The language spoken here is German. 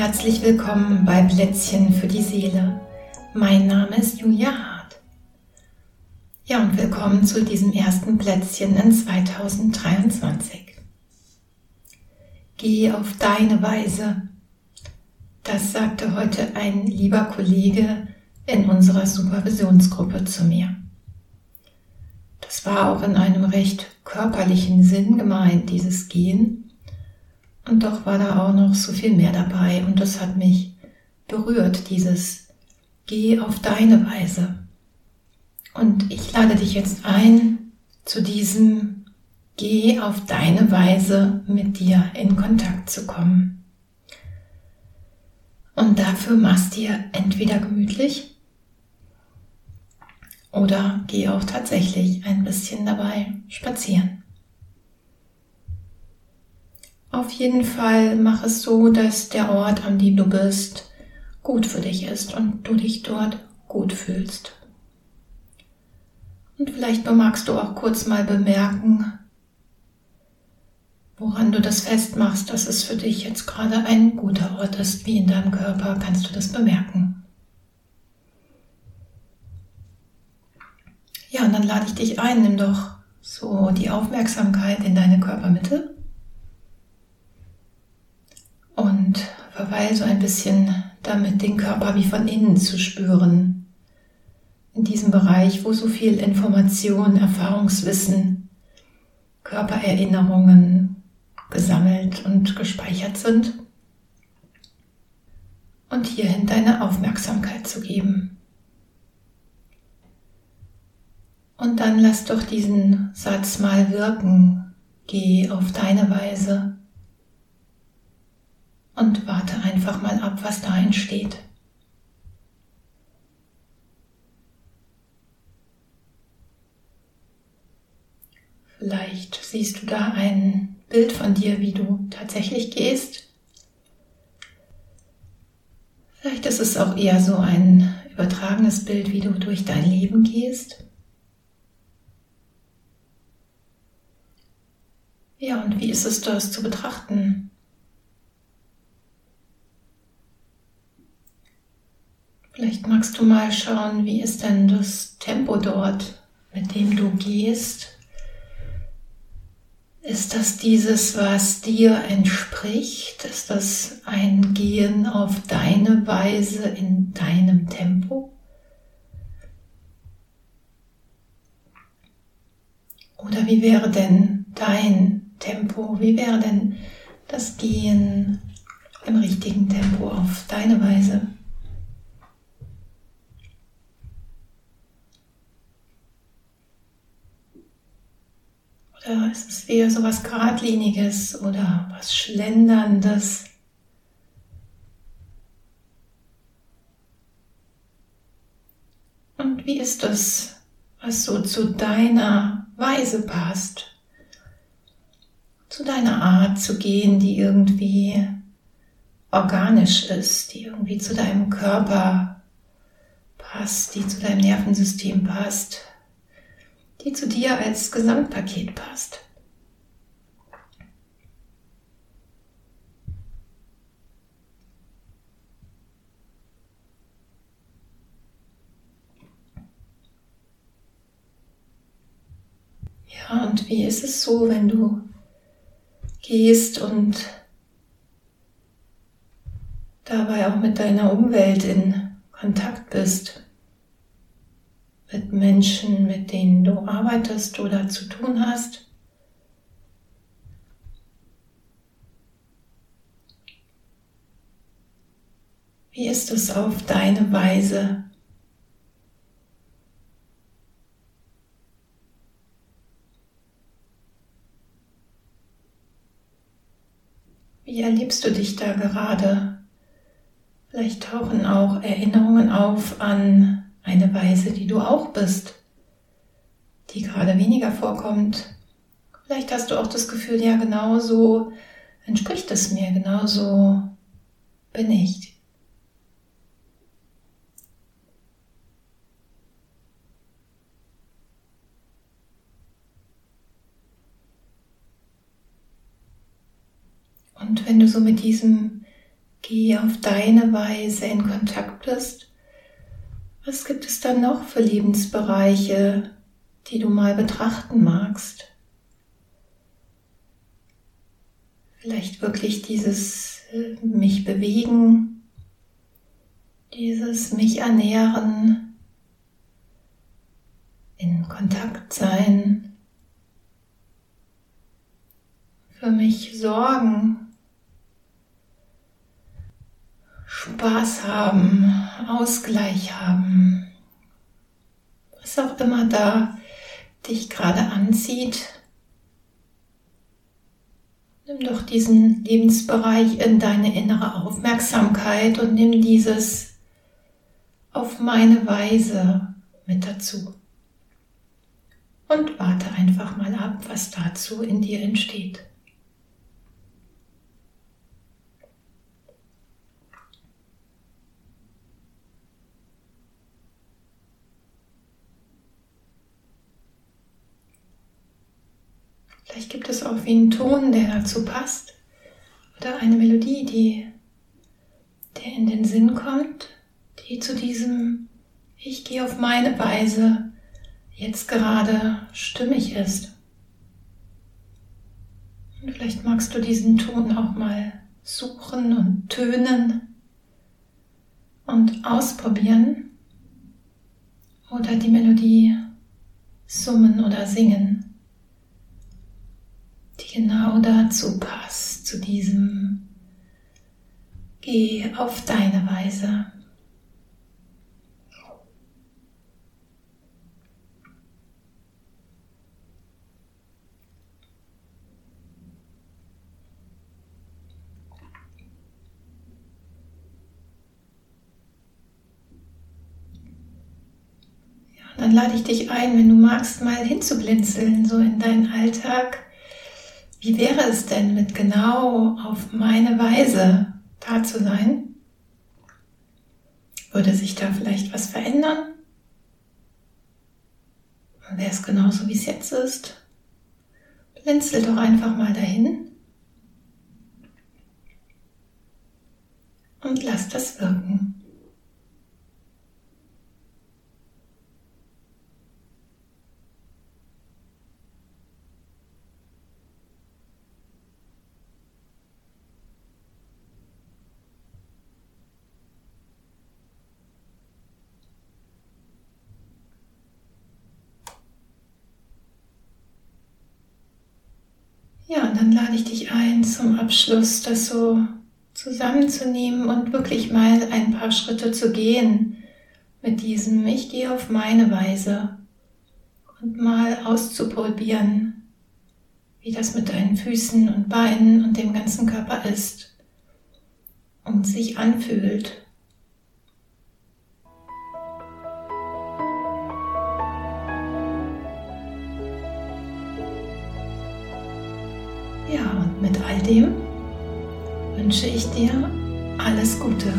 Herzlich willkommen bei Plätzchen für die Seele. Mein Name ist Julia Hart. Ja, und willkommen zu diesem ersten Plätzchen in 2023. Geh auf deine Weise. Das sagte heute ein lieber Kollege in unserer Supervisionsgruppe zu mir. Das war auch in einem recht körperlichen Sinn gemeint, dieses Gehen und doch war da auch noch so viel mehr dabei und das hat mich berührt, dieses Geh auf deine Weise. Und ich lade dich jetzt ein zu diesem Geh auf deine Weise mit dir in Kontakt zu kommen. Und dafür machst dir entweder gemütlich oder geh auch tatsächlich ein bisschen dabei spazieren. Auf jeden Fall mach es so, dass der Ort, an dem du bist, gut für dich ist und du dich dort gut fühlst. Und vielleicht magst du auch kurz mal bemerken, woran du das festmachst, dass es für dich jetzt gerade ein guter Ort ist, wie in deinem Körper, kannst du das bemerken. Ja, und dann lade ich dich ein, nimm doch so die Aufmerksamkeit in deine Körpermitte und verweil so ein bisschen damit, den Körper wie von innen zu spüren. In diesem Bereich, wo so viel Information, Erfahrungswissen, Körpererinnerungen gesammelt und gespeichert sind. Und hierhin deine Aufmerksamkeit zu geben. Und dann lass doch diesen Satz mal wirken. Geh auf deine Weise und warte einfach mal ab, was da entsteht. Vielleicht siehst du da ein Bild von dir, wie du tatsächlich gehst. Vielleicht ist es auch eher so ein übertragenes Bild, wie du durch dein Leben gehst. Ja, und wie ist es das zu betrachten? Vielleicht magst du mal schauen, wie ist denn das Tempo dort, mit dem du gehst? Ist das dieses, was dir entspricht? Ist das ein Gehen auf deine Weise in deinem Tempo? Oder wie wäre denn dein Tempo? Wie wäre denn das Gehen im richtigen Tempo auf deine Weise? Oder ist es eher so was Geradliniges oder was Schlenderndes? Und wie ist das, was so zu deiner Weise passt? Zu deiner Art zu gehen, die irgendwie organisch ist, die irgendwie zu deinem Körper passt, die zu deinem Nervensystem passt, die zu dir als Gesamtpaket passt. Ja, und wie ist es so, wenn du gehst und dabei auch mit deiner Umwelt in Kontakt bist? Mit Menschen, mit denen du arbeitest oder zu tun hast. Wie ist es auf deine Weise? Wie erlebst du dich da gerade? Vielleicht tauchen auch Erinnerungen auf an eine Weise, die du auch bist, die gerade weniger vorkommt. Vielleicht hast du auch das Gefühl, ja, genau so entspricht es mir, genau so bin ich. Und wenn du so mit diesem Geh auf deine Weise in Kontakt bist. Was gibt es dann noch für Lebensbereiche, die du mal betrachten magst? Vielleicht wirklich dieses äh, mich bewegen, dieses mich ernähren, in Kontakt sein, für mich sorgen, Spaß haben, Ausgleich haben, was auch immer da dich gerade anzieht. Nimm doch diesen Lebensbereich in deine innere Aufmerksamkeit und nimm dieses auf meine Weise mit dazu. Und warte einfach mal ab, was dazu in dir entsteht. Vielleicht gibt es auch wie einen Ton, der dazu passt. Oder eine Melodie, die der in den Sinn kommt, die zu diesem Ich gehe auf meine Weise jetzt gerade stimmig ist. Und vielleicht magst du diesen Ton auch mal suchen und tönen und ausprobieren oder die Melodie summen oder singen genau dazu passt, zu diesem Geh auf deine Weise. dann lade ich dich ein, wenn du magst, mal hinzublinzeln, so in deinen Alltag wie wäre es denn mit genau auf meine Weise da zu sein? Würde sich da vielleicht was verändern? Wäre es genauso, wie es jetzt ist? Blinzel doch einfach mal dahin und lass das wirken. Ja, und dann lade ich dich ein, zum Abschluss das so zusammenzunehmen und wirklich mal ein paar Schritte zu gehen mit diesem Ich gehe auf meine Weise und mal auszuprobieren, wie das mit deinen Füßen und Beinen und dem ganzen Körper ist und sich anfühlt. Ja, und mit all dem wünsche ich dir alles Gute.